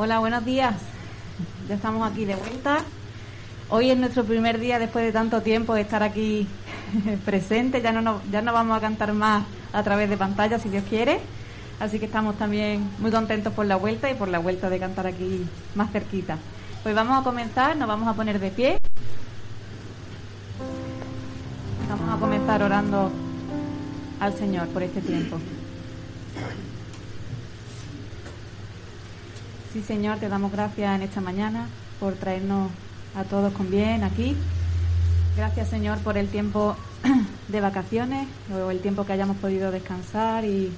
Hola, buenos días. Ya estamos aquí de vuelta. Hoy es nuestro primer día después de tanto tiempo de estar aquí presente. Ya no, ya no vamos a cantar más a través de pantalla, si Dios quiere. Así que estamos también muy contentos por la vuelta y por la vuelta de cantar aquí más cerquita. Pues vamos a comenzar, nos vamos a poner de pie. Vamos a comenzar orando al Señor por este tiempo. Sí, Señor, te damos gracias en esta mañana por traernos a todos con bien aquí. Gracias, Señor, por el tiempo de vacaciones o el tiempo que hayamos podido descansar y,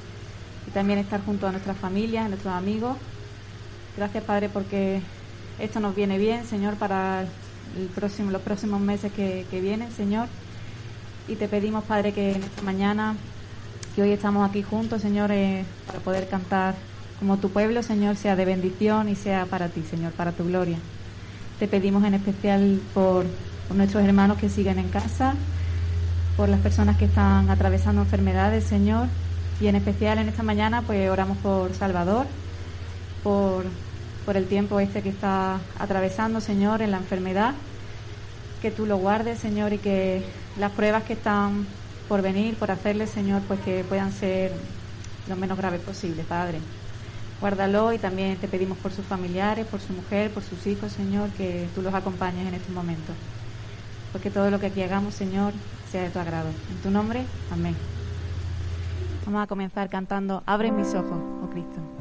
también estar junto a nuestras familias, a nuestros amigos. Gracias, Padre, porque esto nos viene bien, Señor, para el próximo, los próximos meses que, vienen, Señor. Y te pedimos, Padre, que en esta mañana, que hoy estamos aquí juntos, Señor, eh, para poder cantar como tu pueblo, Señor, sea de bendición y sea para ti, Señor, para tu gloria. Te pedimos en especial por, nuestros hermanos que siguen en casa, por las personas que están atravesando enfermedades, Señor, y en especial en esta mañana, pues oramos por Salvador, por, por el tiempo este que está atravesando, Señor, en la enfermedad. Que tú lo guardes, Señor, y que las pruebas que están por venir, por hacerle, Señor, pues que puedan ser lo menos graves posible, Padre. Guárdalo y también te pedimos por sus familiares, por su mujer, por sus hijos, Señor, que tú los acompañes en este momento. Porque todo lo que aquí hagamos, Señor, sea de tu agrado. En tu nombre, amén. Vamos a comenzar cantando Abre mis ojos, oh Cristo.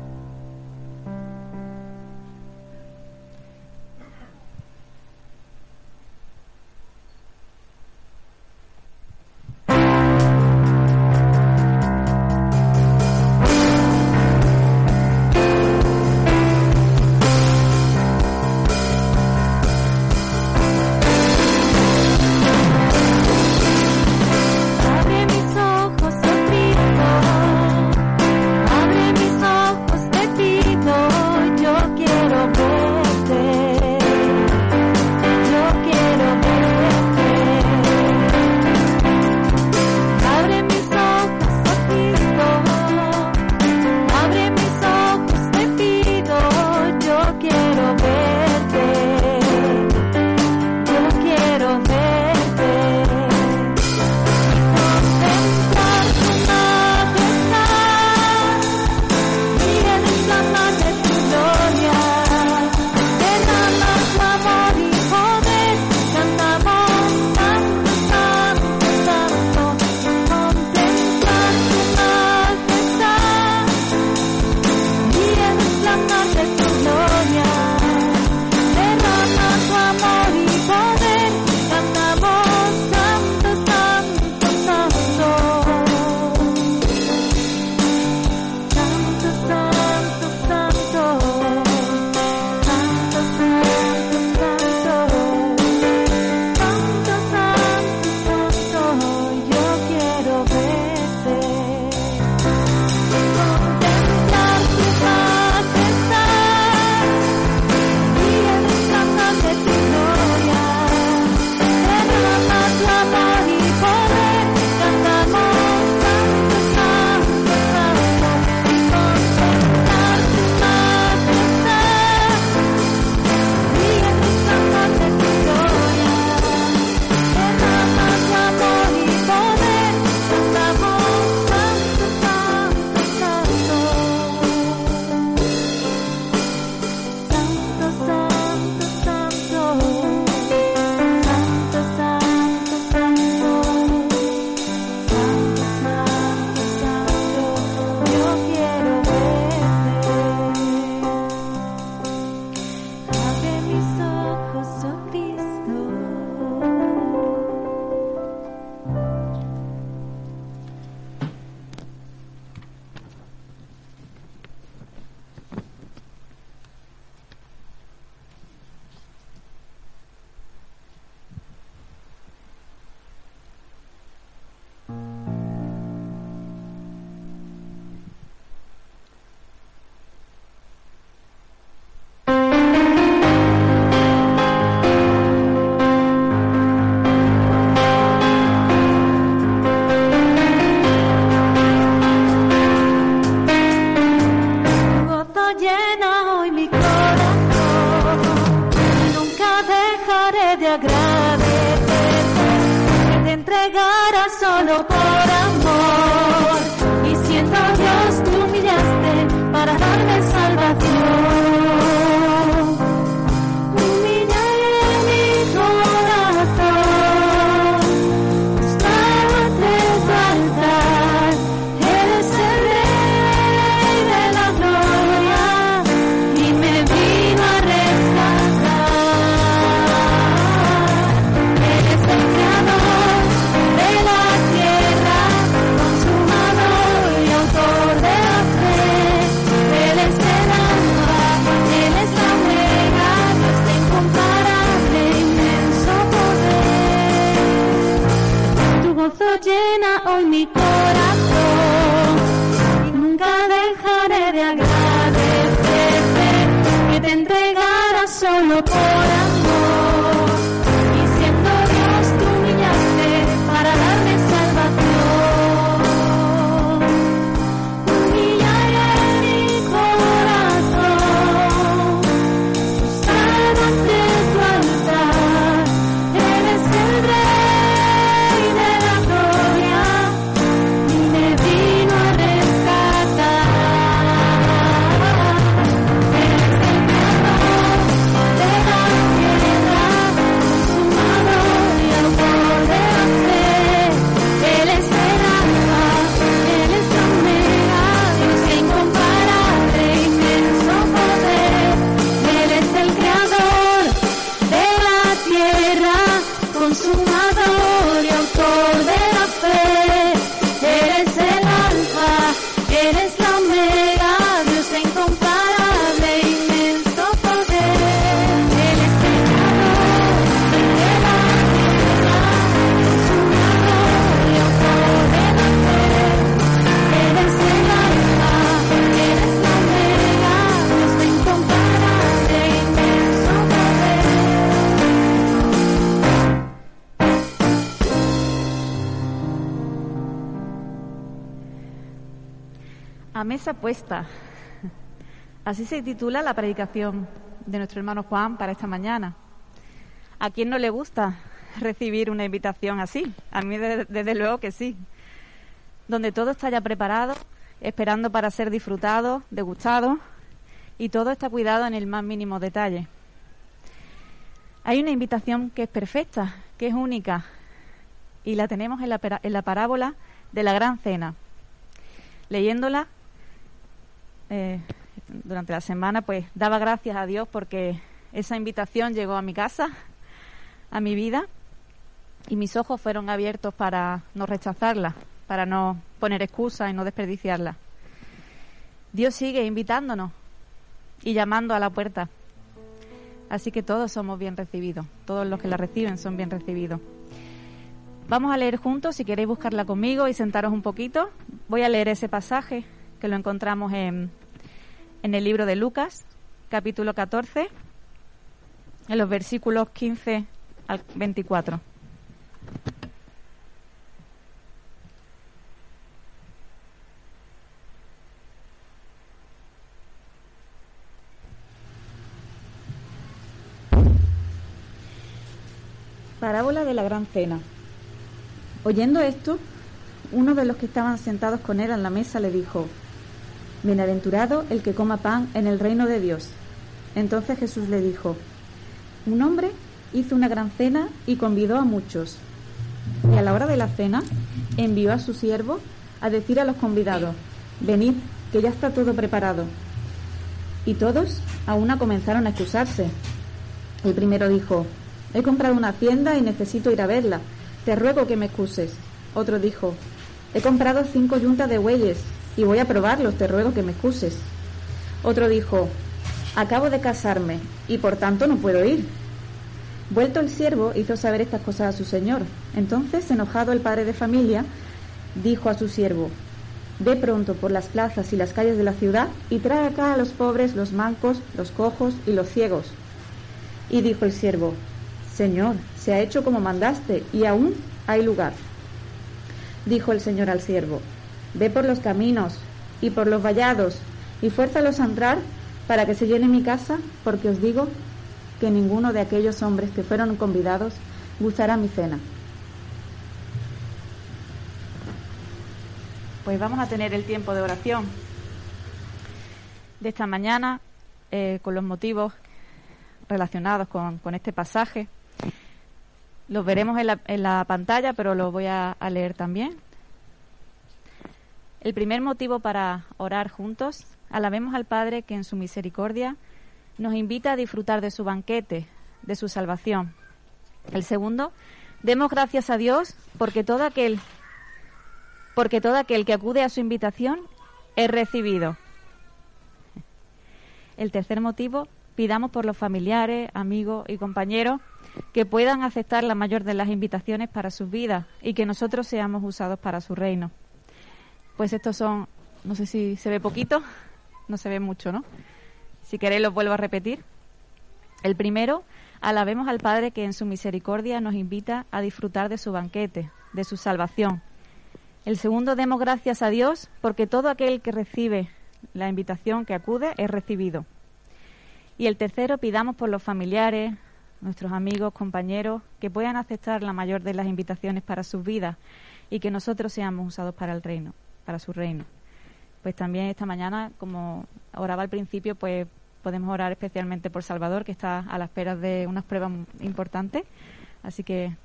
Mesa puesta. Así se titula la predicación de nuestro hermano Juan para esta mañana. ¿A quién no le gusta recibir una invitación así? A mí desde, luego que sí. Donde todo está ya preparado, esperando para ser disfrutado, degustado y todo está cuidado en el más mínimo detalle. Hay una invitación que es perfecta, que es única y la tenemos en la, en la parábola de la gran cena. Leyéndola eh, durante la semana, pues daba gracias a Dios porque esa invitación llegó a mi casa, a mi vida, y mis ojos fueron abiertos para no rechazarla, para no poner excusas y no desperdiciarla. Dios sigue invitándonos y llamando a la puerta. Así que todos somos bien recibidos, todos los que la reciben son bien recibidos. Vamos a leer juntos, si queréis buscarla conmigo y sentaros un poquito. Voy a leer ese pasaje que lo encontramos en en el libro de Lucas, capítulo 14, en los versículos 15 al 24. Parábola de la Gran Cena. Oyendo esto, uno de los que estaban sentados con él en la mesa le dijo, Bienaventurado el que coma pan en el reino de Dios. Entonces Jesús le dijo, un hombre hizo una gran cena y convidó a muchos. Y a la hora de la cena envió a su siervo a decir a los convidados, venid, que ya está todo preparado. Y todos a una comenzaron a excusarse. El primero dijo, he comprado una hacienda y necesito ir a verla. Te ruego que me excuses. Otro dijo, he comprado cinco yuntas de bueyes y voy a probarlos, te ruego que me excuses. Otro dijo, acabo de casarme y por tanto no puedo ir. Vuelto el siervo hizo saber estas cosas a su señor. Entonces, enojado el padre de familia, dijo a su siervo, Ve pronto por las plazas y las calles de la ciudad y trae acá a los pobres, los mancos, los cojos y los ciegos. Y dijo el siervo, Señor, se ha hecho como mandaste y aún hay lugar. Dijo el Señor al siervo, Ve por los caminos y por los vallados y fuérzalos a entrar para que se llene mi casa, porque os digo que ninguno de aquellos hombres que fueron convidados gustará mi cena. Pues vamos a tener el tiempo de oración de esta mañana eh, con los motivos relacionados con, este pasaje. Los veremos en la, en la pantalla, pero lo voy a leer también. El primer motivo para orar juntos, alabemos al Padre que en su misericordia nos invita a disfrutar de su banquete, de su salvación. El segundo, demos gracias a Dios porque todo aquel porque todo aquel que acude a su invitación es recibido. El tercer motivo, pidamos por los familiares, amigos y compañeros que puedan aceptar la mayor de las invitaciones para sus vidas y que nosotros seamos usados para su reino. Pues estos son, no sé si se ve poquito, no se ve mucho, ¿no? Si queréis los vuelvo a repetir. El primero, alabemos al Padre que en su misericordia nos invita a disfrutar de su banquete, de su salvación. El segundo, demos gracias a Dios porque todo aquel que recibe la invitación que acude es recibido. Y el tercero, pidamos por los familiares, nuestros amigos, compañeros, que puedan aceptar la mayor de las invitaciones para sus vidas y que nosotros seamos usados para el reino para su reino. Pues también esta mañana, como oraba al principio, pues podemos orar especialmente por Salvador, que está a la espera de unas pruebas importantes. Así que,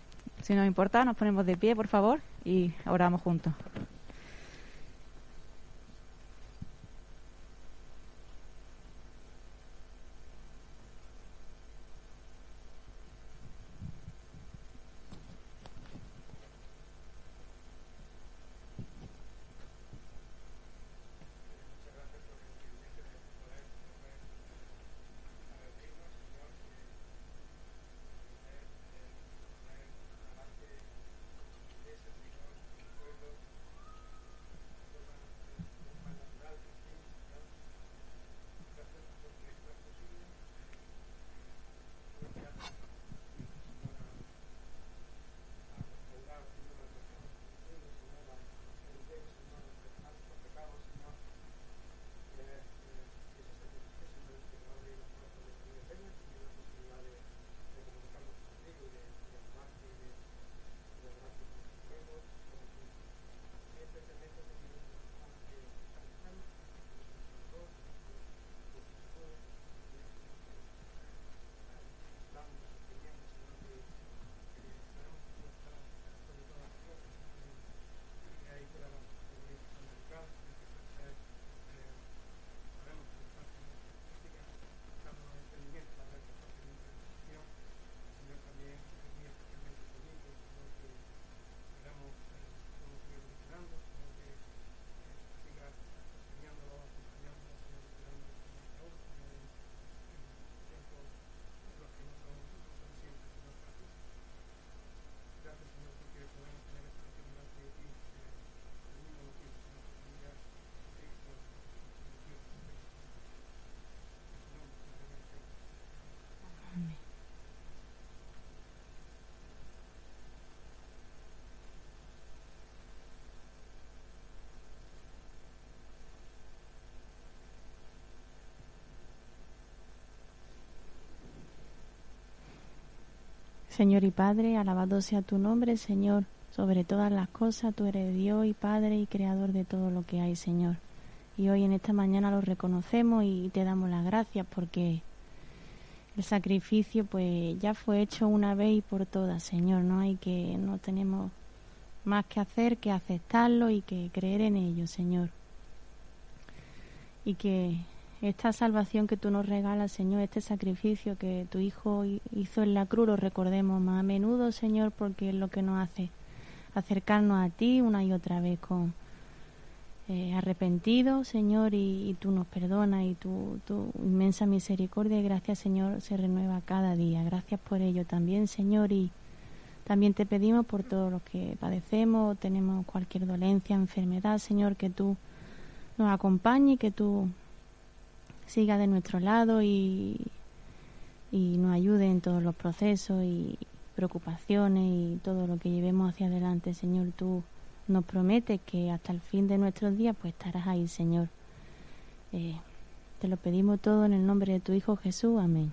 si nos importa, nos ponemos de pie, por favor, y oramos juntos. Señor y Padre, alabado sea tu nombre, Señor. Sobre todas las cosas, tú eres Dios y Padre y Creador de todo lo que hay, Señor. Y hoy en esta mañana lo reconocemos y te damos las gracias porque el sacrificio pues ya fue hecho una vez y por todas, Señor. No hay que, no tenemos más que hacer que aceptarlo y que creer en ello, Señor. Y que esta salvación que tú nos regalas, Señor, este sacrificio que tu Hijo hizo en la cruz, lo recordemos más a menudo, Señor, porque es lo que nos hace acercarnos a ti una y otra vez con eh, arrepentido, Señor, y, tú nos perdonas y tu, tu inmensa misericordia y gracias, Señor, se renueva cada día. Gracias por ello también, Señor, y también te pedimos por todo lo que padecemos, tenemos cualquier dolencia, enfermedad, Señor, que tú nos acompañes, que tú siga de nuestro lado y, y nos ayude en todos los procesos y preocupaciones y todo lo que llevemos hacia adelante, Señor. Tú nos prometes que hasta el fin de nuestros días pues estarás ahí, Señor. Eh, Te lo pedimos todo en el nombre de tu Hijo Jesús. Amén.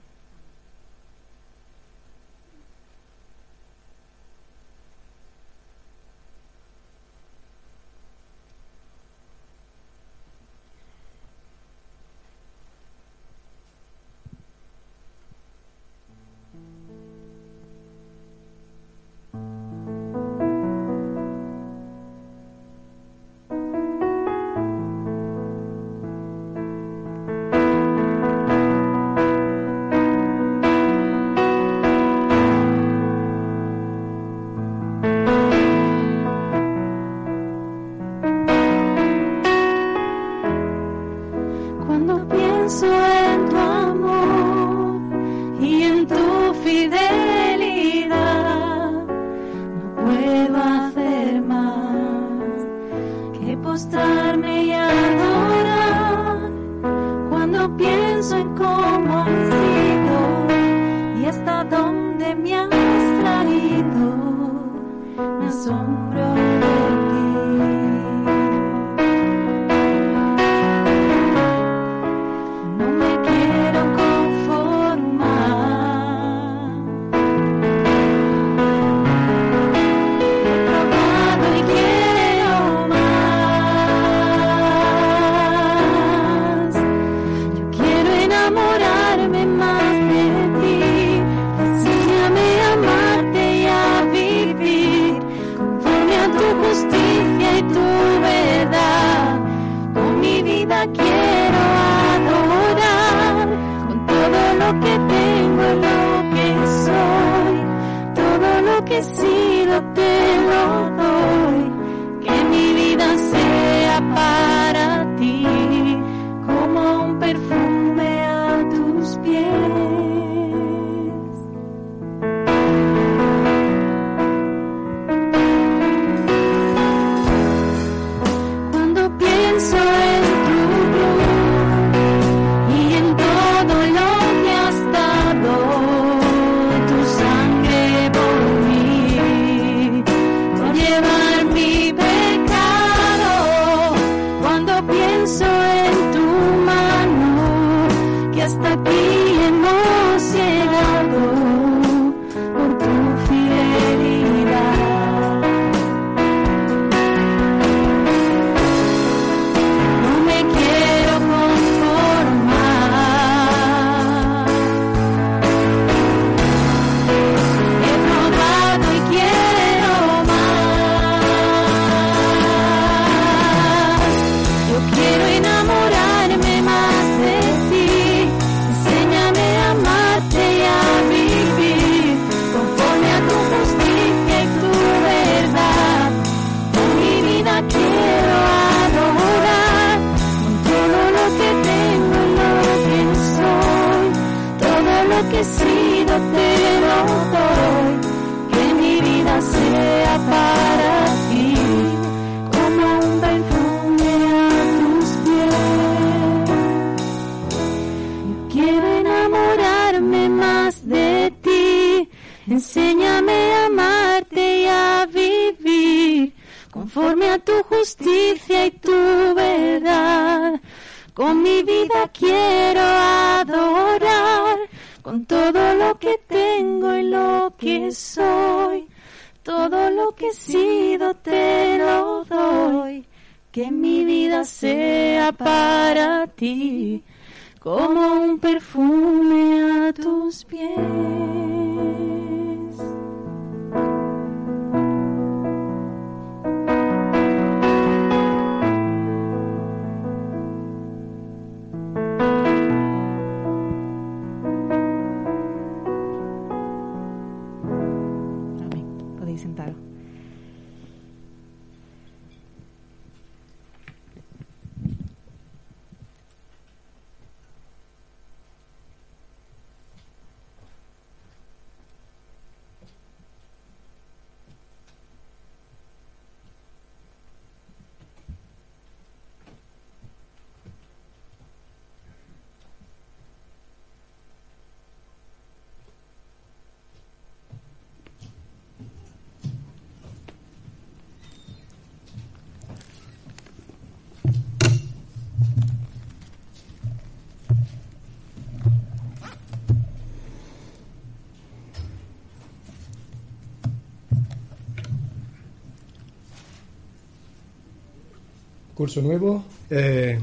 Curso nuevo eh,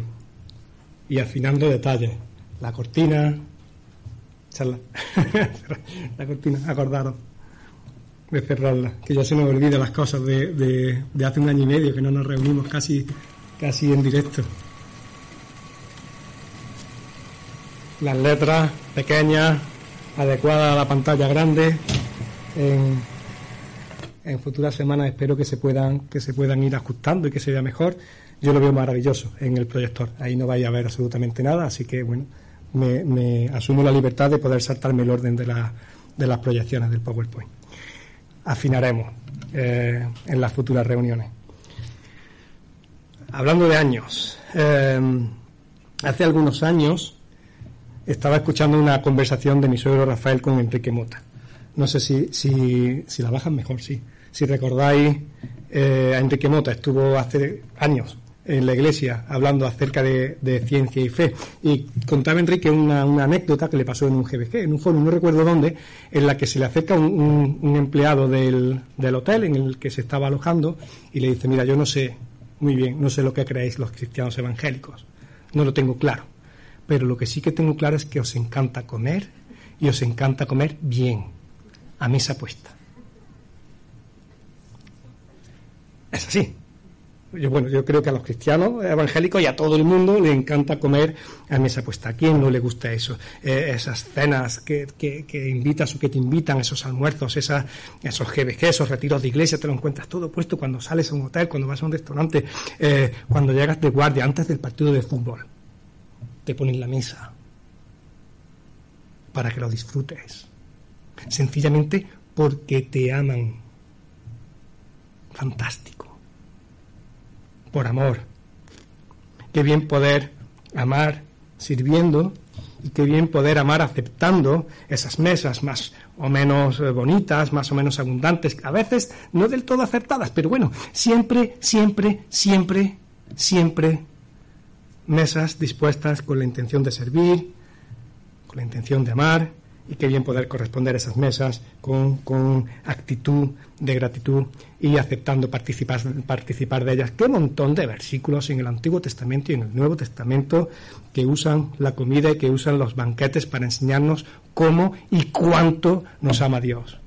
y afinando detalles. La cortina, charla, la cortina, acordaros de cerrarla, que ya se nos olvida las cosas de, de, hace un año y medio que no nos reunimos casi, casi en directo. Las letras pequeñas, adecuadas a la pantalla grande. En, en futuras semanas espero que se puedan que se puedan ir ajustando y que se vea mejor. Yo lo veo maravilloso en el proyector. Ahí no vais a ver absolutamente nada, así que bueno, me, asumo la libertad de poder saltarme el orden de, la, de las proyecciones del PowerPoint. Afinaremos eh, en las futuras reuniones. Hablando de años, eh, hace algunos años estaba escuchando una conversación de mi suegro Rafael con Enrique Mota. No sé si, si, si la bajan mejor, sí. Si recordáis, eh, a Enrique Mota estuvo hace años en la iglesia hablando acerca de, ciencia y fe. Y contaba Enrique una, anécdota que le pasó en un GBG, en un foro, no recuerdo dónde, en la que se le acerca un, un, un empleado del, del hotel en el que se estaba alojando y le dice, mira, yo no sé muy bien, no sé lo que creéis los cristianos evangélicos, no lo tengo claro, pero lo que sí que tengo claro es que os encanta comer y os encanta comer bien, a mesa puesta. Es así. Yo, bueno, yo creo que a los cristianos evangélicos y a todo el mundo le encanta comer a mesa puesta. ¿A quién no le gusta eso? Eh, esas cenas que, que, que, invitas o que te invitan, esos almuerzos, esas, esos GBG, esos retiros de iglesia, te lo encuentras todo puesto cuando sales a un hotel, cuando vas a un restaurante, eh, cuando llegas de guardia, antes del partido de fútbol. Te ponen la mesa para que lo disfrutes. Sencillamente porque te aman. Fantástico por amor. Qué bien poder amar sirviendo y qué bien poder amar aceptando esas mesas más o menos bonitas, más o menos abundantes, a veces no del todo acertadas, pero bueno, siempre, siempre, siempre, siempre mesas dispuestas con la intención de servir, con la intención de amar y qué bien poder corresponder a esas mesas con, con actitud de gratitud y aceptando participar, participar de ellas. Qué montón de versículos en el Antiguo Testamento y en el Nuevo Testamento que usan la comida y que usan los banquetes para enseñarnos cómo y cuánto nos ama Dios.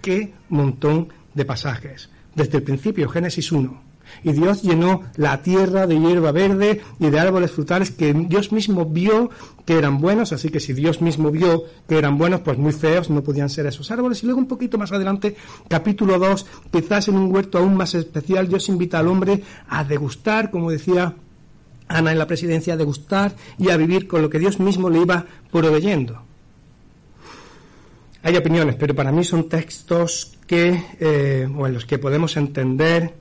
Qué montón de pasajes. Desde el principio, Génesis 1, y Dios llenó la tierra de hierba verde y de árboles frutales que Dios mismo vio que eran buenos, así que si Dios mismo vio que eran buenos, pues muy feos no podían ser esos árboles. Y luego un poquito más adelante, capítulo 2, quizás en un huerto aún más especial, Dios invita al hombre a degustar, como decía Ana en la presidencia, a degustar y a vivir con lo que Dios mismo le iba proveyendo. Hay opiniones, pero para mí son textos que, eh, o en los que podemos entender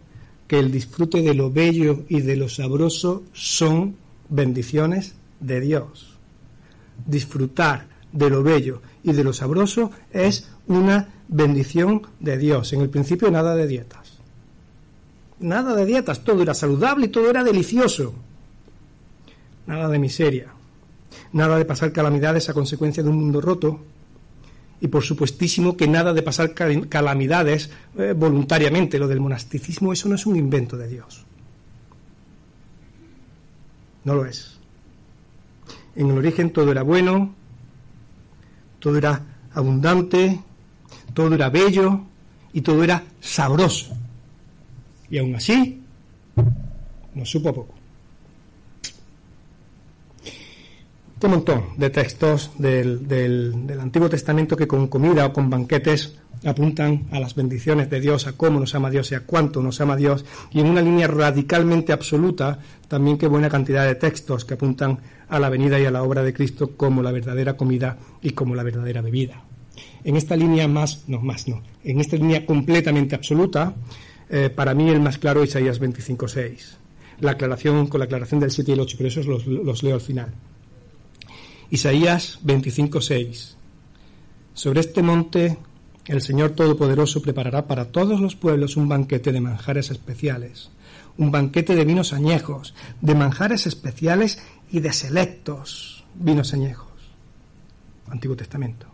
que el disfrute de lo bello y de lo sabroso son bendiciones de Dios. Disfrutar de lo bello y de lo sabroso es una bendición de Dios. En el principio nada de dietas. Nada de dietas, todo era saludable y todo era delicioso. Nada de miseria. Nada de pasar calamidades a consecuencia de un mundo roto, y por supuestísimo que nada de pasar calamidades eh, voluntariamente. Lo del monasticismo, eso no es un invento de Dios. No lo es. En el origen todo era bueno, todo era abundante, todo era bello y todo era sabroso. Y aún así, nos supo poco. Un montón de textos del, Antiguo Testamento que con comida o con banquetes apuntan a las bendiciones de Dios, a cómo nos ama Dios y a cuánto nos ama Dios, y en una línea radicalmente absoluta también qué buena cantidad de textos que apuntan a la venida y a la obra de Cristo como la verdadera comida y como la verdadera bebida. En esta línea más, no, más no, en esta línea completamente absoluta, eh, para mí el más claro es Isaías 25.6. La aclaración con la aclaración del 7 y el 8, pero los, los leo al final. Isaías 25:6. Sobre este monte el Señor Todopoderoso preparará para todos los pueblos un banquete de manjares especiales, un banquete de vinos añejos, de manjares especiales y de selectos vinos añejos. Antiguo Testamento.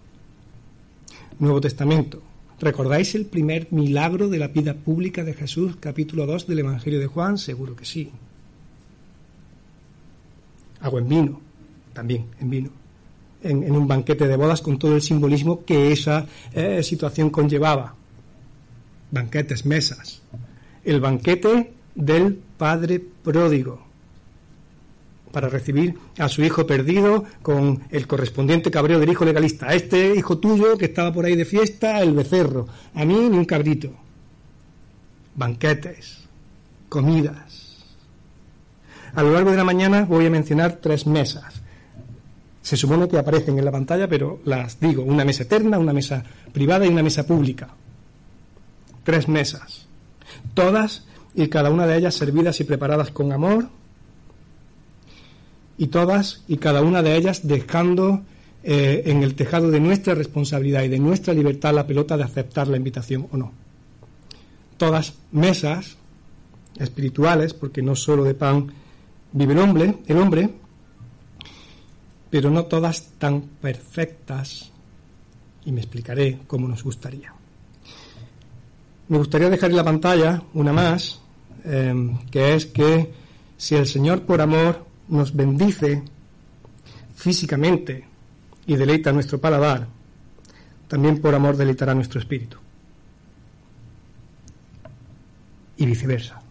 Nuevo Testamento. ¿Recordáis el primer milagro de la vida pública de Jesús, capítulo 2 del Evangelio de Juan? Seguro que sí. o en vino, también en vino, en, un banquete de bodas con todo el simbolismo que esa eh, situación conllevaba. Banquetes, mesas. El banquete del Padre pródigo para recibir a su hijo perdido con el correspondiente cabreo del hijo legalista. Este hijo tuyo que estaba por ahí de fiesta, el becerro. A mí ni un cabrito. Banquetes, comidas. A lo largo de la mañana voy a mencionar tres mesas. Se supone que aparecen en la pantalla, pero las digo. Una mesa eterna, una mesa privada y una mesa pública. Tres mesas. Todas y cada una de ellas servidas y preparadas con amor, y todas y cada una de ellas dejando eh, en el tejado de nuestra responsabilidad y de nuestra libertad la pelota de aceptar la invitación o no. Todas mesas espirituales, porque no solo de pan vive el hombre, el hombre, pero no todas tan perfectas, y me explicaré cómo nos gustaría. Me gustaría dejar en la pantalla una más, eh, que es que si el Señor por amor nos bendice físicamente y deleita nuestro paladar, también por amor deleitará nuestro espíritu. Y viceversa.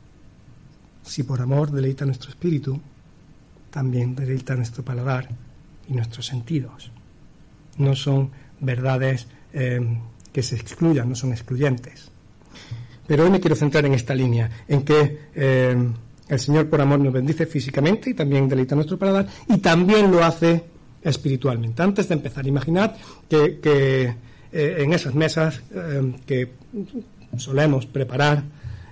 Si por amor deleita nuestro espíritu, también deleita nuestro paladar y nuestros sentidos. No son verdades eh, que se excluyan, no son excluyentes. Pero hoy me quiero centrar en esta línea, en que eh, el Señor por amor nos bendice físicamente y también deleita nuestro paladar y también lo hace espiritualmente. Antes de empezar, imaginad que, eh, en esas mesas que solemos preparar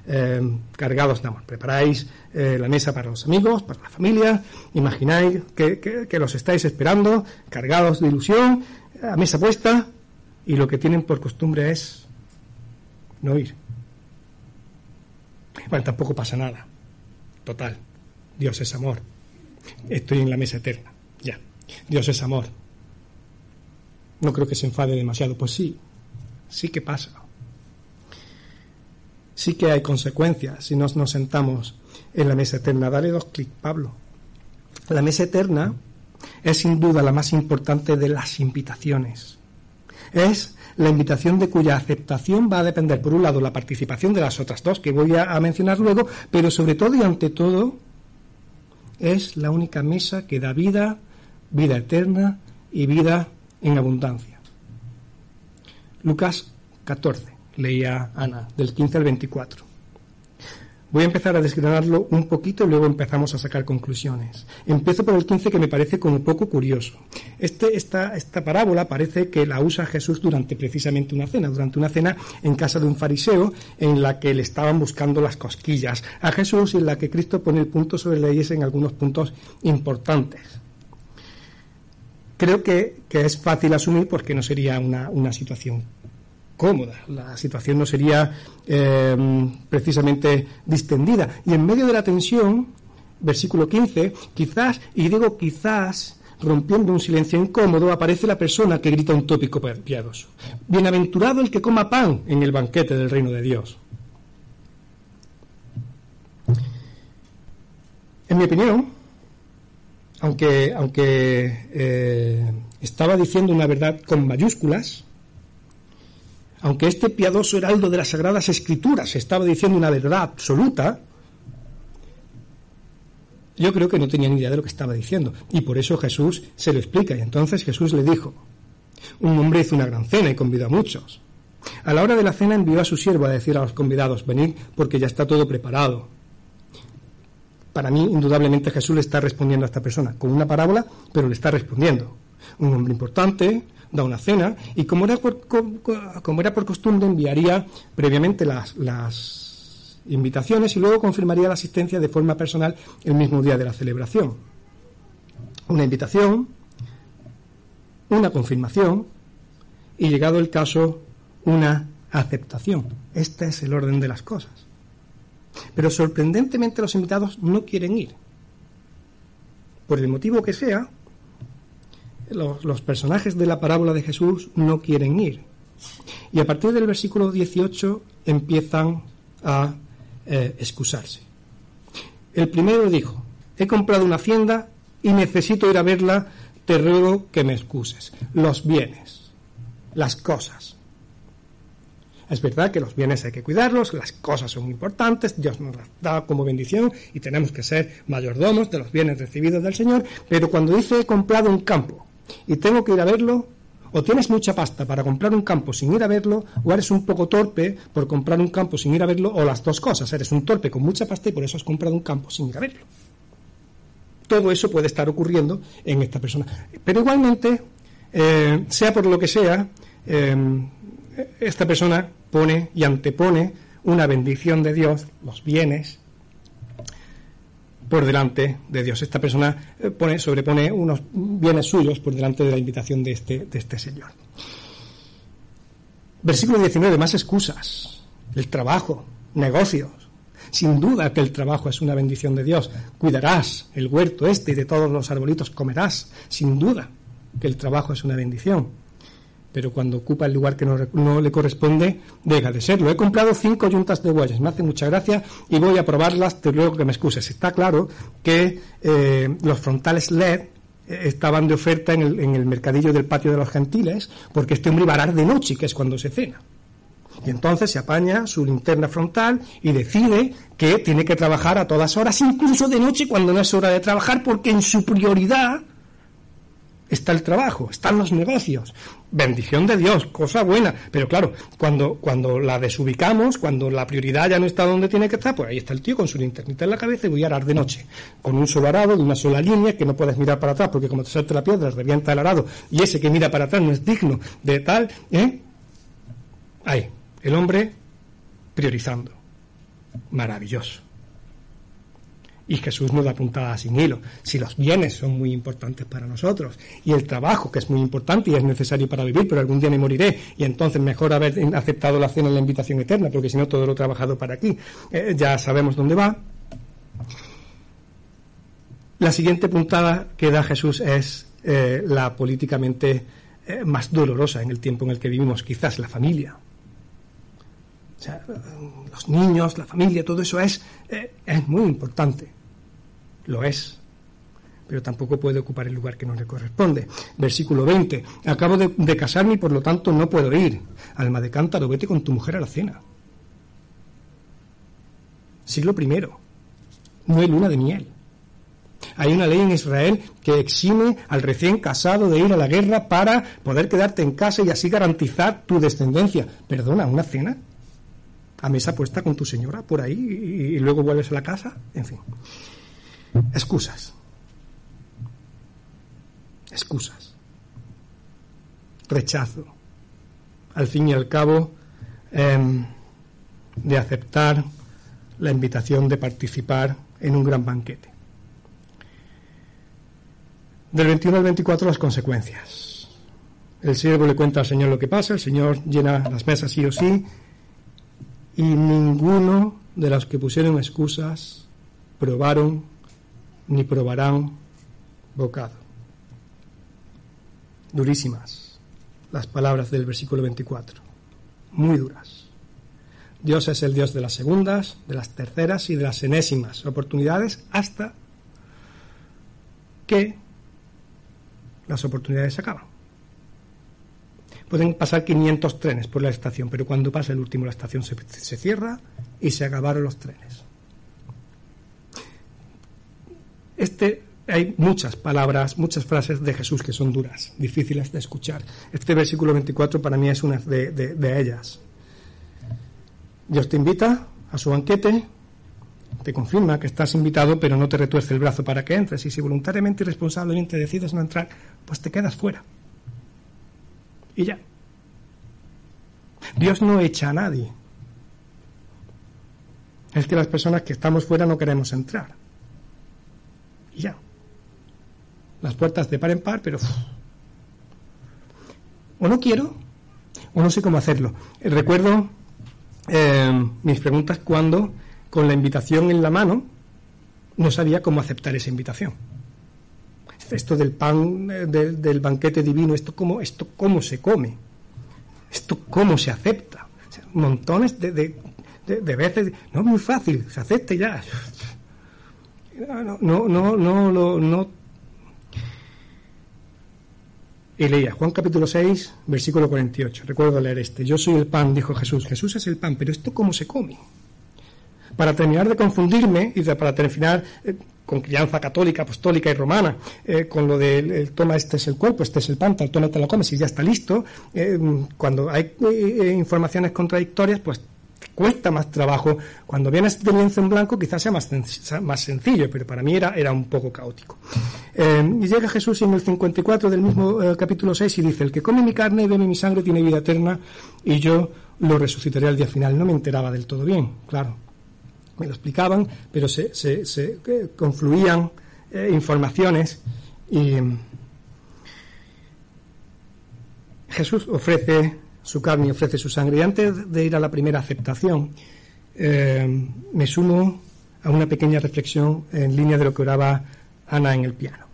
eh, cargados de amor, preparáis la mesa para los amigos, para la familia, imagináis que, que los estáis esperando, cargados de ilusión, a mesa puesta, y lo que tienen por costumbre es no ir. Bueno, tampoco pasa nada Total. Dios es amor. Estoy en la mesa eterna. Ya. Dios es amor. No creo que se enfade demasiado. Pues sí, sí que pasa. Sí que hay consecuencias si nos, nos sentamos en la mesa eterna. Dale dos clics, Pablo. La mesa eterna es sin duda la más importante de las invitaciones. Es la invitación de cuya aceptación va a depender, por un lado, la participación de las otras dos que voy a, mencionar luego, pero sobre todo y ante todo, es la única mesa que da vida, vida eterna y vida en abundancia. Lucas 14, leía Ana, del 15 al 24. Voy a empezar a desgranarlo un poquito y luego empezamos a sacar conclusiones. Empiezo por el 15 que me parece como poco curioso. Este, esta, esta parábola parece que la usa Jesús durante precisamente una cena, durante una cena en casa de un fariseo en la que le estaban buscando las cosquillas a Jesús y en la que Cristo pone el punto sobre leyes en algunos puntos importantes. Creo que, que es fácil asumir porque no sería una, una situación cómoda, la situación no sería eh, precisamente distendida. Y en medio de la tensión, versículo 15, quizás, y digo quizás, rompiendo un silencio incómodo, aparece la persona que grita un tópico piadoso. Bienaventurado el que coma pan en el banquete del reino de Dios. En mi opinión, aunque, aunque eh, estaba diciendo una verdad con mayúsculas, aunque este piadoso heraldo de las Sagradas Escrituras estaba diciendo una verdad absoluta, yo creo que no tenía ni idea de lo que estaba diciendo. Y por eso Jesús se lo explica. Y entonces Jesús le dijo, un hombre hizo una gran cena y convidó a muchos. A la hora de la cena envió a su siervo a decir a los convidados, venid porque ya está todo preparado. Para mí, indudablemente, Jesús le está respondiendo a esta persona con una parábola, pero le está respondiendo. Un hombre importante, da una cena y como era por, como era por costumbre enviaría previamente las, las invitaciones y luego confirmaría la asistencia de forma personal el mismo día de la celebración. Una invitación, una confirmación y llegado el caso, una aceptación. Este es el orden de las cosas. Pero sorprendentemente los invitados no quieren ir. Por el motivo que sea, los, personajes de la parábola de Jesús no quieren ir. Y a partir del versículo 18 empiezan a eh, excusarse. El primero dijo, he comprado una hacienda y necesito ir a verla, te ruego que me excuses. Los bienes, las cosas. Es verdad que los bienes hay que cuidarlos, las cosas son importantes, Dios nos las da como bendición y tenemos que ser mayordomos de los bienes recibidos del Señor, pero cuando dice he comprado un campo y tengo que ir a verlo, o tienes mucha pasta para comprar un campo sin ir a verlo, o eres un poco torpe por comprar un campo sin ir a verlo, o las dos cosas, eres un torpe con mucha pasta y por eso has comprado un campo sin ir a verlo. Todo eso puede estar ocurriendo en esta persona. Pero igualmente, eh, sea por lo que sea, eh, esta persona pone y antepone una bendición de Dios, los bienes, por delante de Dios. Esta persona eh, pone, sobrepone unos bienes suyos por delante de la invitación de este, de este Señor. Versículo 19, más excusas. El trabajo, negocios. Sin duda que el trabajo es una bendición de Dios. Cuidarás el huerto este y de todos los arbolitos comerás. Sin duda que el trabajo es una bendición pero cuando ocupa el lugar que no, le corresponde, deja de serlo. He comprado cinco yuntas de bueyes, me hace mucha gracia y voy a probarlas, te luego que me excuses. Está claro que eh, los frontales LED eh, estaban de oferta en el, en el, mercadillo del patio de los gentiles, porque este hombre iba a de noche, que es cuando se cena. Y entonces se apaña su linterna frontal y decide que tiene que trabajar a todas horas, incluso de noche cuando no es hora de trabajar, porque en su prioridad está el trabajo, están los negocios. Bendición de Dios, cosa buena. Pero claro, cuando, cuando la desubicamos, cuando la prioridad ya no está donde tiene que estar, pues ahí está el tío con su linternita en la cabeza y voy a arar de noche. Con un solo arado, de una sola línea, que no puedes mirar para atrás, porque como te salte la piedra, revienta el arado, y ese que mira para atrás no es digno de tal, ¿eh? Ahí, el hombre priorizando. Maravilloso. Y Jesús nos da puntada sin hilo. Si los bienes son muy importantes para nosotros y el trabajo, que es muy importante y es necesario para vivir, pero algún día me moriré y entonces mejor haber aceptado la cena en la invitación eterna, porque si no todo lo trabajado para aquí. Eh, ya sabemos dónde va. La siguiente puntada que da Jesús es eh, la políticamente eh, más dolorosa en el tiempo en el que vivimos, quizás la familia. O sea, los niños, la familia, todo eso es, es muy importante lo es, pero tampoco puede ocupar el lugar que no le corresponde. Versículo 20. Acabo de, casarme y por lo tanto no puedo ir. Alma de cántaro, vete con tu mujer a la cena. Siglo primero. No hay luna de miel. Hay una ley en Israel que exime al recién casado de ir a la guerra para poder quedarte en casa y así garantizar tu descendencia. Perdona, ¿una cena? ¿A mesa puesta con tu señora por ahí y luego vuelves a la casa? En fin. Excusas. Excusas. Rechazo. Al fin y al cabo, em, de aceptar la invitación de participar en un gran banquete. Del 21 al 24 las consecuencias. El siervo le cuenta al Señor lo que pasa, el Señor llena las mesas sí o sí, y ninguno de los que pusieron excusas probaron ni probarán bocado. Durísimas las palabras del versículo 24, muy duras. Dios es el Dios de las segundas, de las terceras y de las enésimas oportunidades hasta que las oportunidades se acaban. Pueden pasar 500 trenes por la estación, pero cuando pasa el último la estación se, se cierra y se acabaron los trenes. Este, hay muchas palabras, muchas frases de Jesús que son duras, difíciles de escuchar. Este versículo 24 para mí es una de, ellas. Dios te invita a su banquete, te confirma que estás invitado, pero no te retuerce el brazo para que entres. Y si voluntariamente y responsablemente decides no entrar, pues te quedas fuera. Y ya. Dios no echa a nadie. Es que las personas que estamos fuera no queremos entrar. Y ya. Las puertas de par en par, pero... O no quiero, o no sé cómo hacerlo. Recuerdo eh, mis preguntas cuando, con la invitación en la mano, no sabía cómo aceptar esa invitación. Esto del pan, eh, del, banquete divino, esto cómo, esto cómo se come, esto cómo se acepta. montones de, de, de, veces, no es muy fácil, se acepta ya no, no, no, no, no, y leía Juan capítulo 6, versículo 48. Recuerdo leer este. Yo soy el pan, dijo Jesús. Jesús es el pan, pero ¿esto cómo se come? Para terminar de confundirme y para terminar eh, con crianza católica, apostólica y romana, eh, con lo del toma, este es el cuerpo, este es el pan, tal toma, te lo comes y ya está listo. Eh, cuando hay informaciones contradictorias, pues cuesta más trabajo. Cuando vienes de lienzo en blanco quizás sea más, más sencillo, pero para mí era, era un poco caótico. Eh, y llega Jesús en el 54 del mismo eh, capítulo 6 y dice, el que come mi carne y bebe mi sangre tiene vida eterna y yo lo resucitaré al día final. No me enteraba del todo bien, claro. Me lo explicaban, pero se, se, eh, confluían informaciones y Jesús ofrece su carne y ofrece su sangre. Y antes de ir a la primera aceptación, eh, me sumo a una pequeña reflexión en línea de lo que oraba Ana en el piano.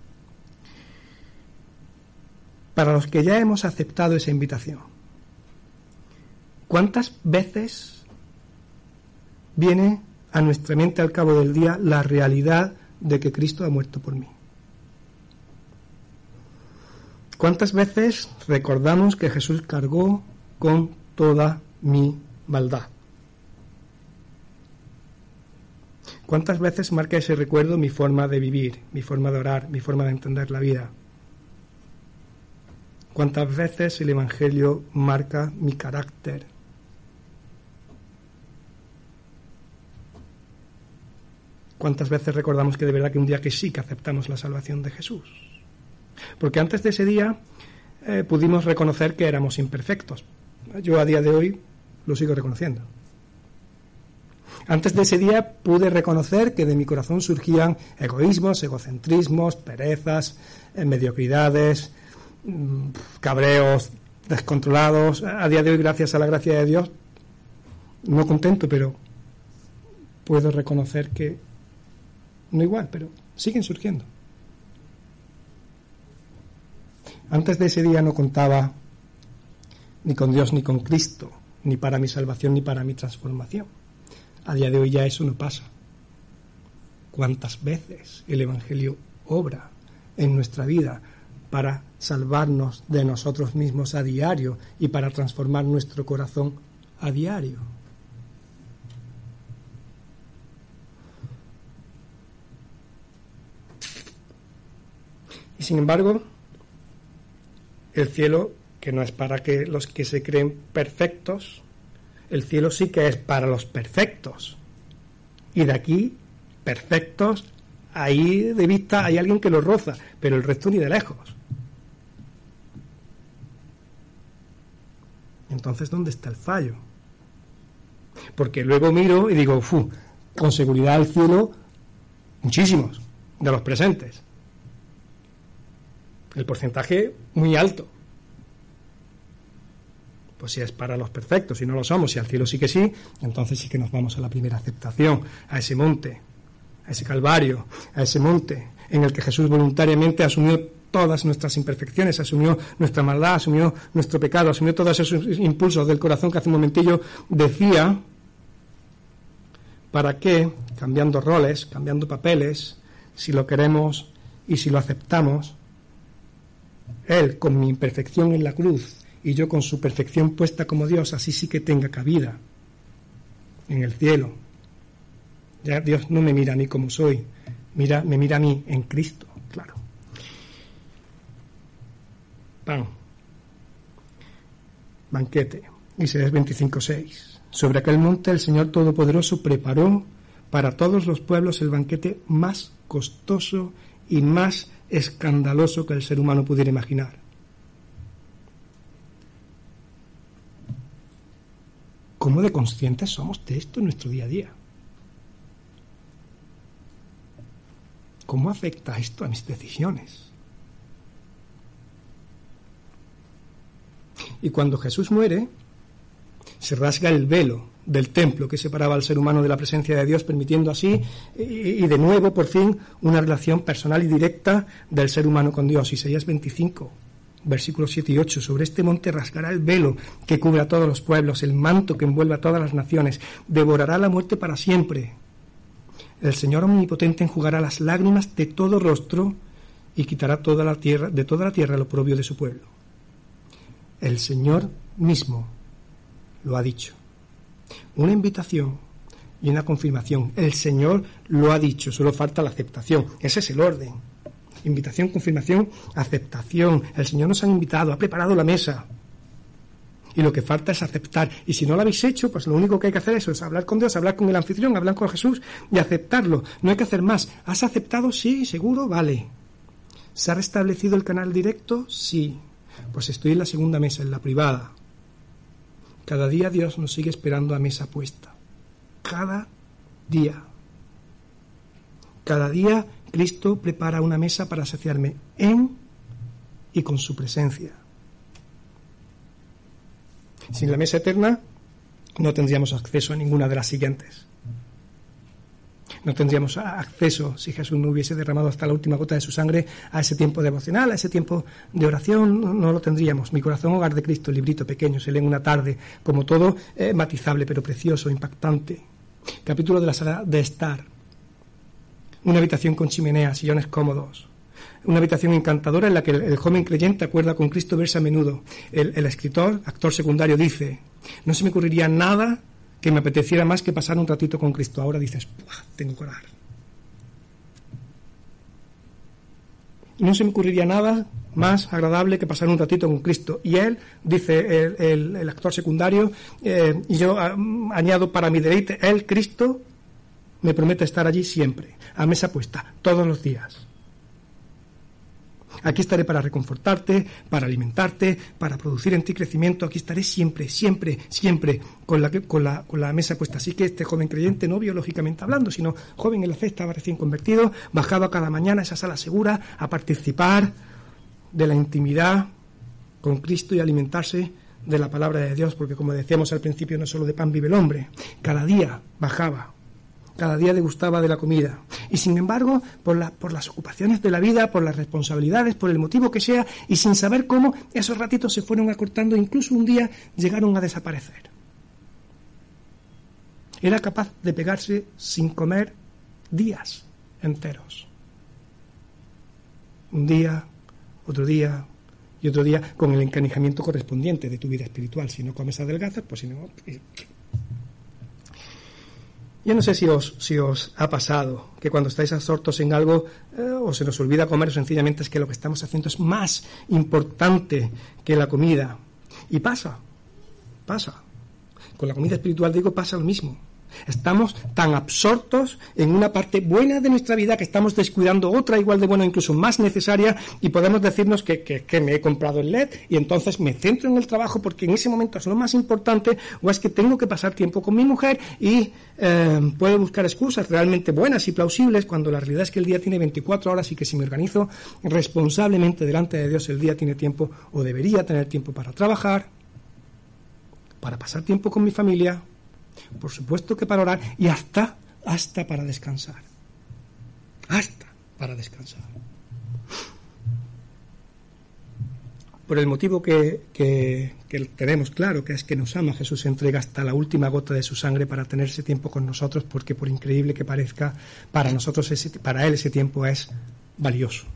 Para los que ya hemos aceptado esa invitación, ¿cuántas veces viene a nuestra mente al cabo del día la realidad de que Cristo ha muerto por mí? ¿Cuántas veces recordamos que Jesús cargó con toda mi maldad. ¿Cuántas veces marca ese recuerdo mi forma de vivir, mi forma de orar, mi forma de entender la vida? ¿Cuántas veces el Evangelio marca mi carácter? ¿Cuántas veces recordamos que de verdad que un día que sí que aceptamos la salvación de Jesús? Porque antes de ese día eh, pudimos reconocer que éramos imperfectos, yo a día de hoy lo sigo reconociendo. Antes de ese día pude reconocer que de mi corazón surgían egoísmos, egocentrismos, perezas, eh, mediocridades, mm, cabreos descontrolados. A día de hoy, gracias a la gracia de Dios, no contento, pero puedo reconocer que no igual, pero siguen surgiendo. Antes de ese día no contaba ni con Dios ni con Cristo, ni para mi salvación ni para mi transformación. A día de hoy ya eso no pasa. ¿Cuántas veces el Evangelio obra en nuestra vida para salvarnos de nosotros mismos a diario y para transformar nuestro corazón a diario? Y sin embargo, el cielo que no es para que los que se creen perfectos, el cielo sí que es para los perfectos. Y de aquí, perfectos, ahí de vista hay alguien que los roza, pero el resto ni de lejos. Entonces, ¿dónde está el fallo? Porque luego miro y digo, fu, con seguridad al cielo, muchísimos de los presentes. El porcentaje muy alto. Pues si es para los perfectos, si no lo somos, si al cielo sí que sí, entonces sí que nos vamos a la primera aceptación, a ese monte, a ese calvario, a ese monte en el que Jesús voluntariamente asumió todas nuestras imperfecciones, asumió nuestra maldad, asumió nuestro pecado, asumió todos esos impulsos del corazón que hace un momentillo decía, ¿para qué, cambiando roles, cambiando papeles, si lo queremos y si lo aceptamos, Él, con mi imperfección en la cruz, y yo con su perfección puesta como Dios, así sí que tenga cabida en el cielo. Ya Dios no me mira a mí como soy, mira, me mira a mí en Cristo, claro. Pan. Banquete. Isaías 25.6. Sobre aquel monte el Señor Todopoderoso preparó para todos los pueblos el banquete más costoso y más escandaloso que el ser humano pudiera imaginar. ¿Cómo de conscientes somos de esto en nuestro día a día? ¿Cómo afecta esto a mis decisiones? Y cuando Jesús muere, se rasga el velo del templo que separaba al ser humano de la presencia de Dios, permitiendo así, y de nuevo, por fin, una relación personal y directa del ser humano con Dios. Isaías 25, versículos 7 y 8, sobre este monte rasgará el velo que cubre a todos los pueblos, el manto que envuelve a todas las naciones, devorará la muerte para siempre. El Señor omnipotente enjugará las lágrimas de todo rostro y quitará toda la tierra, de toda la tierra lo propio de su pueblo. El Señor mismo lo ha dicho. Una invitación y una confirmación. El Señor lo ha dicho, solo falta la aceptación. Ese es el orden. Invitación, confirmación, aceptación. El Señor nos ha invitado, ha preparado la mesa. Y lo que falta es aceptar. Y si no lo habéis hecho, pues lo único que hay que hacer es, hablar con Dios, hablar con el anfitrión, hablar con Jesús y aceptarlo. No hay que hacer más. ¿Has aceptado? Sí, seguro, vale. ¿Se ha restablecido el canal directo? Sí. Pues estoy en la segunda mesa, en la privada. Cada día Dios nos sigue esperando a mesa puesta. Cada día. Cada día Cristo prepara una mesa para saciarme en y con su presencia. Sin la mesa eterna no tendríamos acceso a ninguna de las siguientes. No tendríamos acceso, si Jesús no hubiese derramado hasta la última gota de su sangre, a ese tiempo devocional, a ese tiempo de oración, no, lo tendríamos. Mi corazón, hogar de Cristo, librito pequeño, se lee en una tarde, como todo, eh, matizable, pero precioso, impactante. Capítulo de la sala de estar. Una habitación con chimenea, sillones cómodos. Una habitación encantadora en la que el, joven creyente acuerda con Cristo verse a menudo. El, escritor, actor secundario, dice, no se me ocurriría nada que me apeteciera más que pasar un ratito con Cristo. Ahora dices, tengo que orar. No se me ocurriría nada más agradable que pasar un ratito con Cristo. Y él, dice el, actor secundario, eh, y yo ah, añado para mi deleite, él, Cristo, me promete estar allí siempre, a mesa puesta, todos los días. Aquí estaré para reconfortarte, para alimentarte, para producir en ti crecimiento. Aquí estaré siempre, siempre, siempre con la, con la, con la mesa puesta. Así que este joven creyente, no biológicamente hablando, sino joven en la fe, estaba recién convertido, bajaba cada mañana a esa sala segura a participar de la intimidad con Cristo y alimentarse de la palabra de Dios, porque como decíamos al principio, no solo de pan vive el hombre. Cada día bajaba cada día degustaba de la comida. Y sin embargo, por, por las ocupaciones de la vida, por las responsabilidades, por el motivo que sea, y sin saber cómo, esos ratitos se fueron acortando, incluso un día llegaron a desaparecer. Era capaz de pegarse sin comer días enteros. Un día, otro día, y otro día con el encanijamiento correspondiente de tu vida espiritual. Si no comes adelgazas, pues si no, yo no sé si os, ha pasado que cuando estáis absortos en algo eh, o se nos olvida comer, sencillamente es que lo que estamos haciendo es más importante que la comida. Y pasa, pasa. Con la comida espiritual digo, pasa lo mismo. Estamos tan absortos en una parte buena de nuestra vida que estamos descuidando otra igual de buena, incluso más necesaria, y podemos decirnos que, que, me he comprado el LED y entonces me centro en el trabajo porque en ese momento es lo más importante, o es que tengo que pasar tiempo con mi mujer y eh, puedo buscar excusas realmente buenas y plausibles cuando la realidad es que el día tiene 24 horas y que si me organizo responsablemente delante de Dios el día tiene tiempo o debería tener tiempo para trabajar, para pasar tiempo con mi familia, por supuesto que para orar y hasta, hasta para descansar. Hasta para descansar. Por el motivo que, que, tenemos claro, que es que nos ama, Jesús entrega hasta la última gota de su sangre para tener ese tiempo con nosotros, porque por increíble que parezca, para nosotros, para Él ese tiempo es valioso.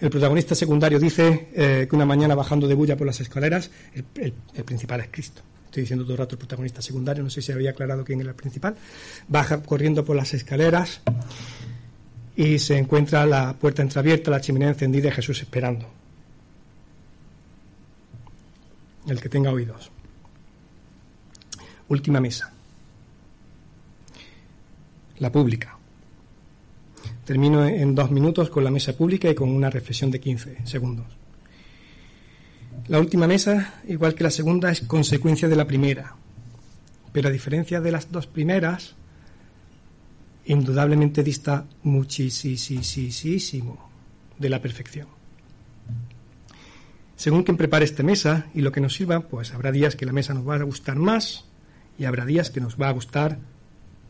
El protagonista secundario dice eh, que una mañana bajando de bulla por las escaleras, el principal es Cristo estoy diciendo todo el rato el protagonista secundario, no sé si había aclarado quién era el principal, baja corriendo por las escaleras y se encuentra la puerta entreabierta, la chimenea encendida y Jesús esperando. El que tenga oídos. Última mesa. La pública. Termino en dos minutos con la mesa pública y con una reflexión de 15 segundos. La última mesa, igual que la segunda, es consecuencia de la primera. Pero a diferencia de las dos primeras, indudablemente dista muchísimo de la perfección. Según quien prepare esta mesa y lo que nos sirva, pues habrá días que la mesa nos va a gustar más y habrá días que nos va a gustar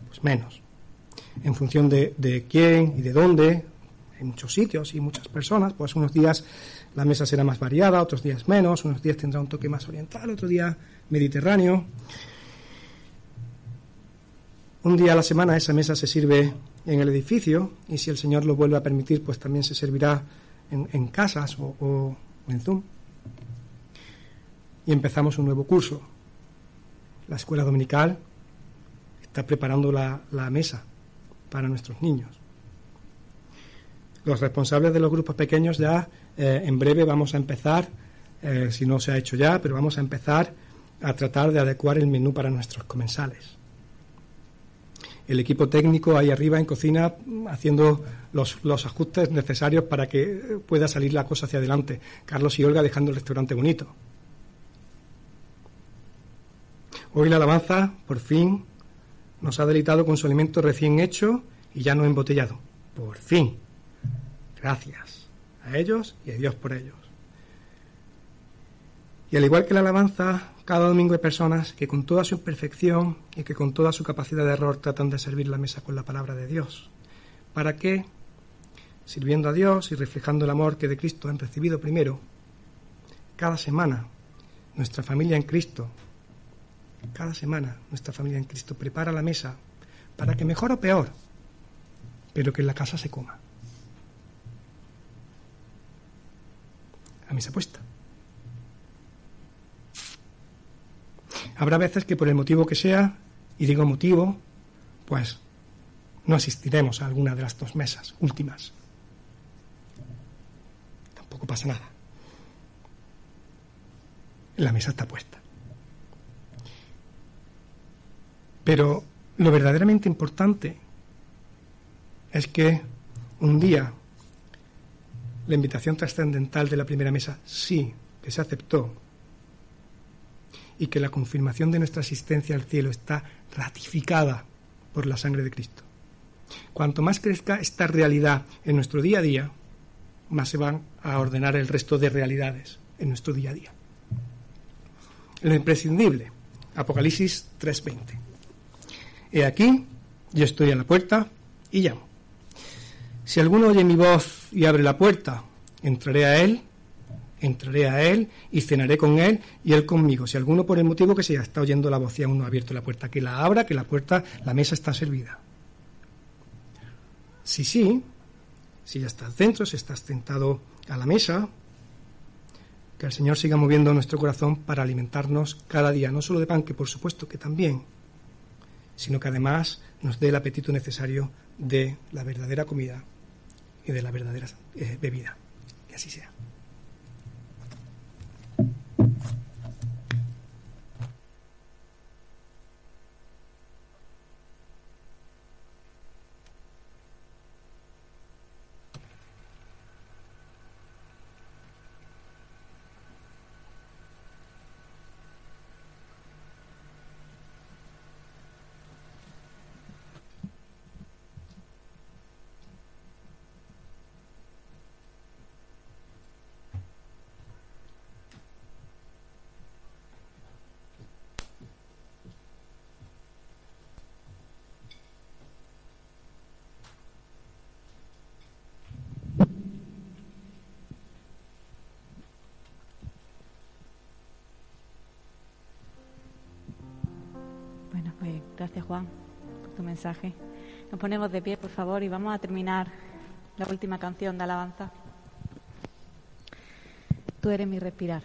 pues, menos. En función de, de quién y de dónde, en muchos sitios y muchas personas, pues unos días la mesa será más variada, otros días menos, unos días tendrá un toque más oriental, otro día mediterráneo. Un día a la semana esa mesa se sirve en el edificio y si el Señor lo vuelve a permitir, pues también se servirá en, casas o, en Zoom. y empezamos un nuevo curso. La escuela dominical está preparando la, la mesa para nuestros niños. Los responsables de los grupos pequeños ya eh, en breve vamos a empezar, eh, si no se ha hecho ya, pero vamos a empezar a tratar de adecuar el menú para nuestros comensales. El equipo técnico ahí arriba en cocina haciendo los, los ajustes necesarios para que pueda salir la cosa hacia adelante. Carlos y Olga dejando el restaurante bonito. Hoy la alabanza, por fin, nos ha deleitado con su alimento recién hecho y ya no embotellado. Por fin. Gracias a ellos y a Dios por ellos. Y al igual que la alabanza, cada domingo hay personas que con toda su perfección y que con toda su capacidad de error tratan de servir la mesa con la palabra de Dios. ¿Para qué? Sirviendo a Dios y reflejando el amor que de Cristo han recibido primero, cada semana nuestra familia en Cristo, cada semana nuestra familia en Cristo prepara la mesa para que mejor o peor, pero que en la casa se coma. A mesa puesta. Habrá veces que por el motivo que sea, y digo motivo, pues no asistiremos a alguna de las dos mesas últimas. Tampoco pasa nada. La mesa está puesta. Pero lo verdaderamente importante es que un día la invitación trascendental de la primera mesa sí que se aceptó y que la confirmación de nuestra asistencia al cielo está ratificada por la sangre de Cristo. Cuanto más crezca esta realidad en nuestro día a día, más se van a ordenar el resto de realidades en nuestro día a día. Lo imprescindible, Apocalipsis 3:20. He aquí, yo estoy a la puerta y llamo. Si alguno oye mi voz y abre la puerta, entraré a él entraré a él y cenaré con él y él conmigo. Si alguno por el motivo que sea está oyendo la voz y aún no ha abierto la puerta, que la abra, que la puerta, la mesa está servida. Si sí, si ya estás dentro, si estás sentado a la mesa, que el Señor siga moviendo nuestro corazón para alimentarnos cada día, no solo de pan, que por supuesto que también, sino que además nos dé el apetito necesario de la verdadera comida y de la verdadera eh, bebida. Que así sea. Bueno, pues gracias Juan por tu mensaje. Nos ponemos de pie, por favor, y vamos a terminar la última canción de alabanza. Tú eres mi respirar.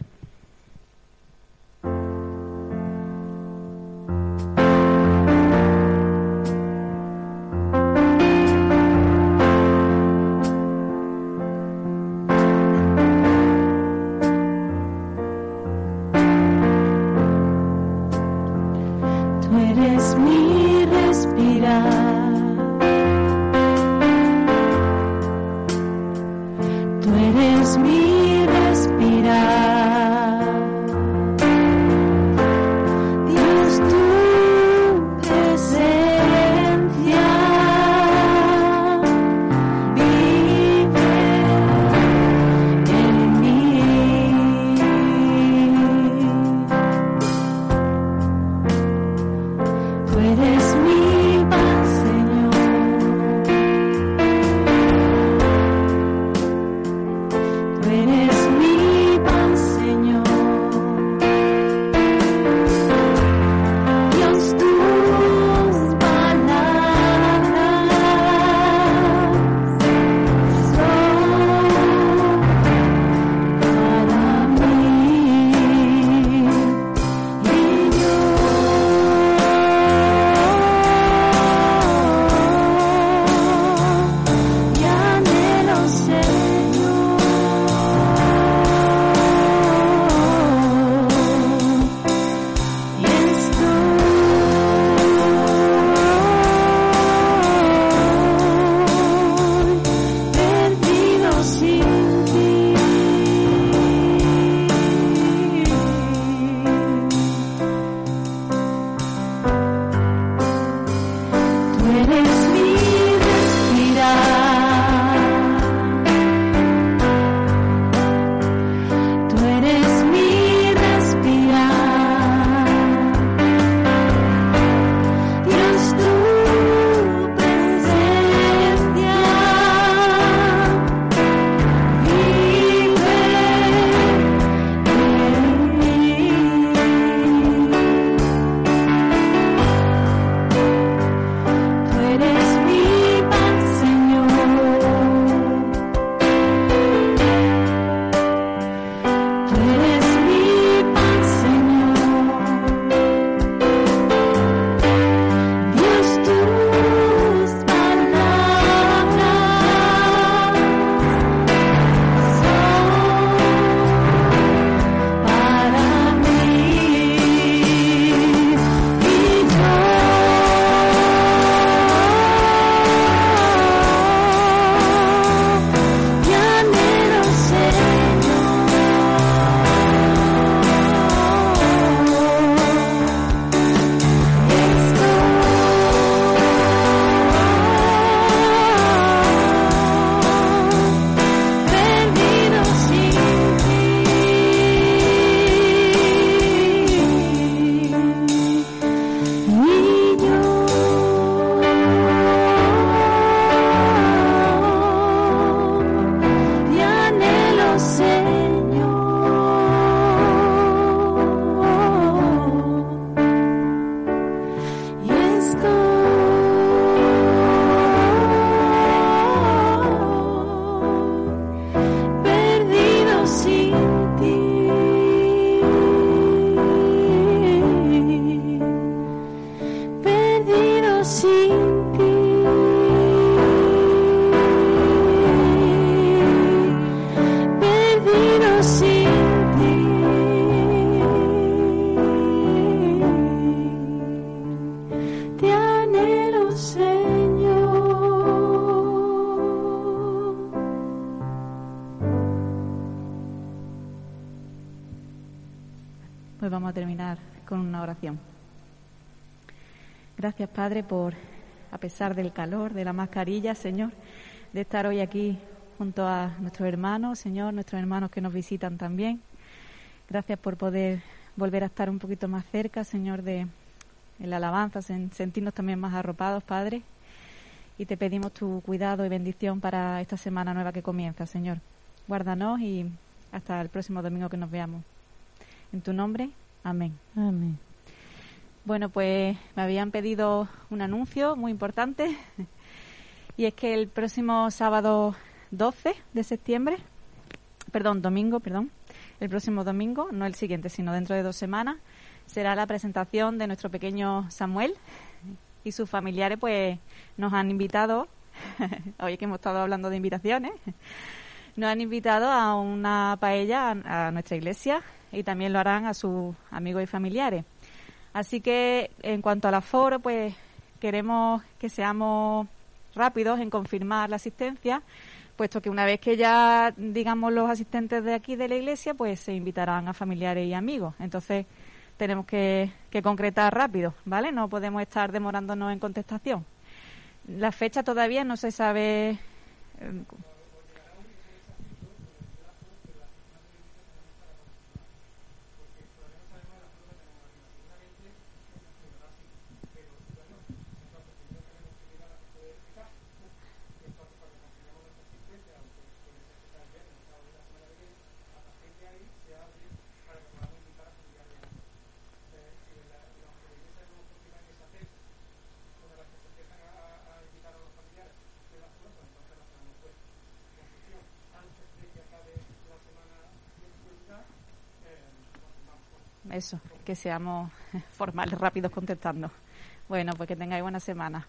Gracias, Padre, por, a pesar del calor, de la mascarilla, Señor, de estar hoy aquí junto a nuestros hermanos, Señor, nuestros hermanos que nos visitan también. Gracias por poder volver a estar un poquito más cerca, Señor, de la alabanza, sentirnos también más arropados, Padre. Y te pedimos tu cuidado y bendición para esta semana nueva que comienza, Señor. Guárdanos y hasta el próximo domingo que nos veamos. En tu nombre, amén. Amén. Bueno, pues me habían pedido un anuncio muy importante y es que el próximo sábado 12 de septiembre, perdón, domingo, perdón, el próximo domingo, no el siguiente, sino dentro de dos semanas, será la presentación de nuestro pequeño Samuel y sus familiares pues nos han invitado, hoy que hemos estado hablando de invitaciones, nos han invitado a una paella a nuestra iglesia y también lo harán a sus amigos y familiares. Así que en cuanto al aforo, pues queremos que seamos rápidos en confirmar la asistencia, puesto que una vez que ya digamos los asistentes de aquí de la iglesia, pues se invitarán a familiares y amigos. Entonces tenemos que, que concretar rápido, ¿vale? No podemos estar demorándonos en contestación. La fecha todavía no se sabe. Eso, que seamos formales, rápidos contestando. Bueno, pues que tengáis buena semana.